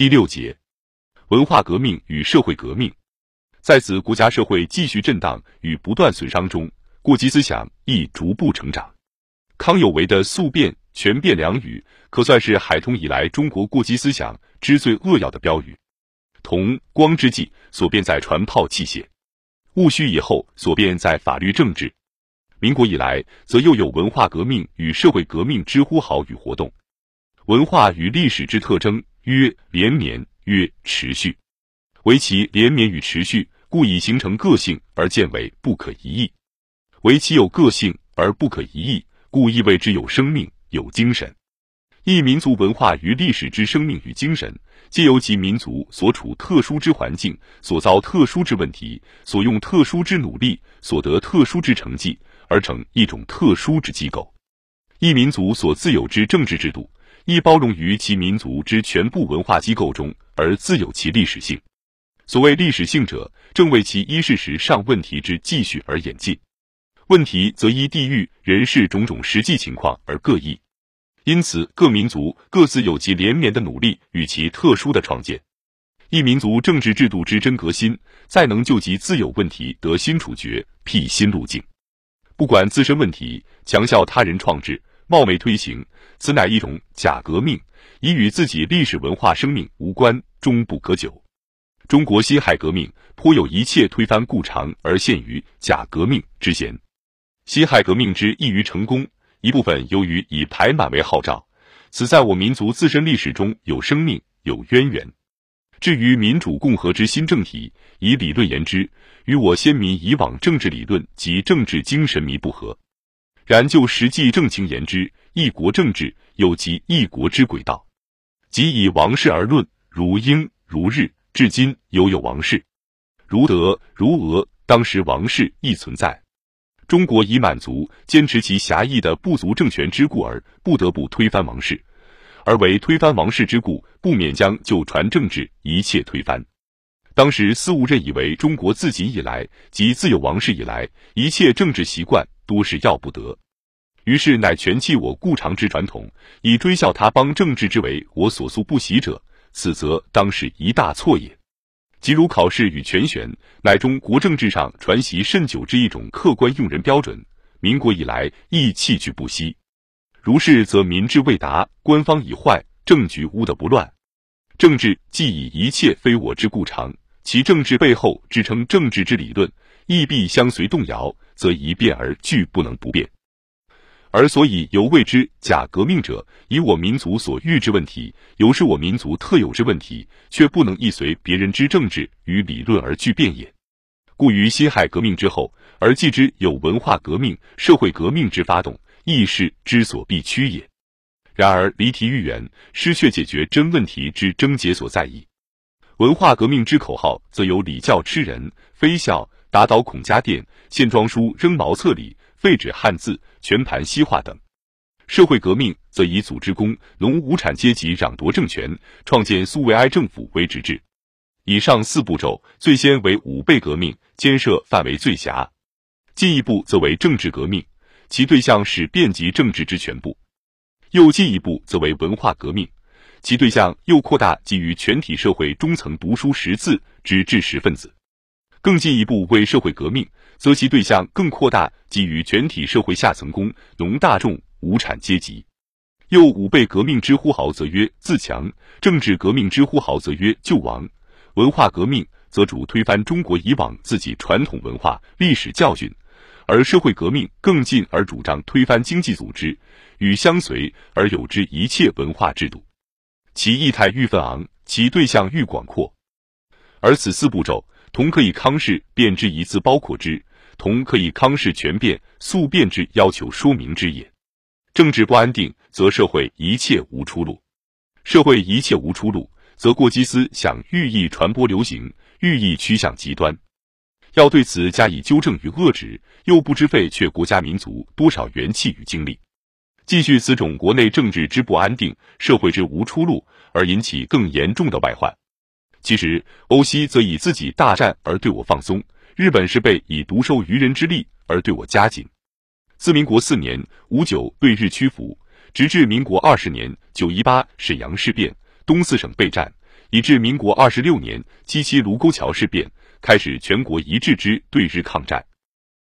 第六节，文化革命与社会革命，在此国家社会继续震荡与不断损伤中，过激思想亦逐步成长。康有为的速变、权变两语，可算是海通以来中国过激思想之最扼要的标语。同光之际所变在船炮器械，戊戌以后所变在法律政治，民国以来则又有文化革命与社会革命之呼号与活动。文化与历史之特征。曰连绵，曰持续，为其连绵与持续，故以形成个性而见为不可一议；为其有个性而不可一意，故意谓之有生命、有精神。一民族文化与历史之生命与精神，皆由其民族所处特殊之环境、所遭特殊之问题、所用特殊之努力、所得特殊之成绩而成一种特殊之机构。一民族所自有之政治制度。亦包容于其民族之全部文化机构中，而自有其历史性。所谓历史性者，正为其依事实上问题之继续而演进。问题则依地域、人事种种实际情况而各异。因此，各民族各自有其连绵的努力与其特殊的创建。一民族政治制度之真革新，再能就其自有问题得新处决、辟新路径。不管自身问题，强效他人创制。冒昧推行，此乃一种假革命，已与自己历史文化生命无关，终不可久。中国辛亥革命颇有一切推翻故常而陷于假革命之嫌。辛亥革命之易于成功，一部分由于以排满为号召，此在我民族自身历史中有生命有渊源。至于民主共和之新政体，以理论言之，与我先民以往政治理论及政治精神弥不合。然就实际政情言之，一国政治有其一国之轨道。即以王室而论，如英如日，至今犹有王室；如德如俄，当时王室亦存在。中国以满足坚持其狭义的部族政权之故而不得不推翻王室，而为推翻王室之故，不免将就传政治一切推翻。当时私误认以为中国自己以来即自有王室以来，一切政治习惯。多是要不得，于是乃全弃我故常之传统，以追效他邦政治之为我所素不习者，此则当是一大错也。即如考试与全选，乃中国政治上传习甚久之一种客观用人标准，民国以来亦弃去不息。如是，则民智未达，官方已坏，政局污得不乱。政治既以一切非我之故常，其政治背后支撑政治之理论。亦必相随动摇，则一变而俱不能不变。而所以犹谓之假革命者，以我民族所遇之问题，犹是我民族特有之问题，却不能亦随别人之政治与理论而俱变也。故于辛亥革命之后，而继之有文化革命、社会革命之发动，亦是之所必趋也。然而离题愈远，失却解决真问题之症结所在矣。文化革命之口号，则有礼教吃人、非孝。打倒孔家店、献庄书、扔茅厕里、废止汉字、全盘西化等；社会革命则以组织工农无产阶级掌夺政权、创建苏维埃政府为直至。以上四步骤，最先为五倍革命，牵涉范围最狭；进一步则为政治革命，其对象是遍及政治之全部；又进一步则为文化革命，其对象又扩大基于全体社会中层读书识字之知识分子。更进一步为社会革命，则其对象更扩大，基于全体社会下层工农大众无产阶级。又五辈革命之呼号，则曰自强；政治革命之呼号，则曰救亡；文化革命则主推翻中国以往自己传统文化历史教训，而社会革命更进而主张推翻经济组织与相随而有之一切文化制度。其意态愈纷昂，其对象愈广阔。而此四步骤。同可以康氏变之一字包括之，同可以康氏全变速变之要求说明之也。政治不安定，则社会一切无出路；社会一切无出路，则过激思想寓意传播流行，寓意趋向极端。要对此加以纠正与遏止，又不知费却国家民族多少元气与精力，继续此种国内政治之不安定，社会之无出路，而引起更严重的外患。其实，欧西则以自己大战而对我放松；日本是被以独收渔人之力而对我加紧。自民国四年五九对日屈服，直至民国二十年九一八沈阳事变、东四省备战，以至民国二十六年七七卢沟桥事变，开始全国一致之对日抗战。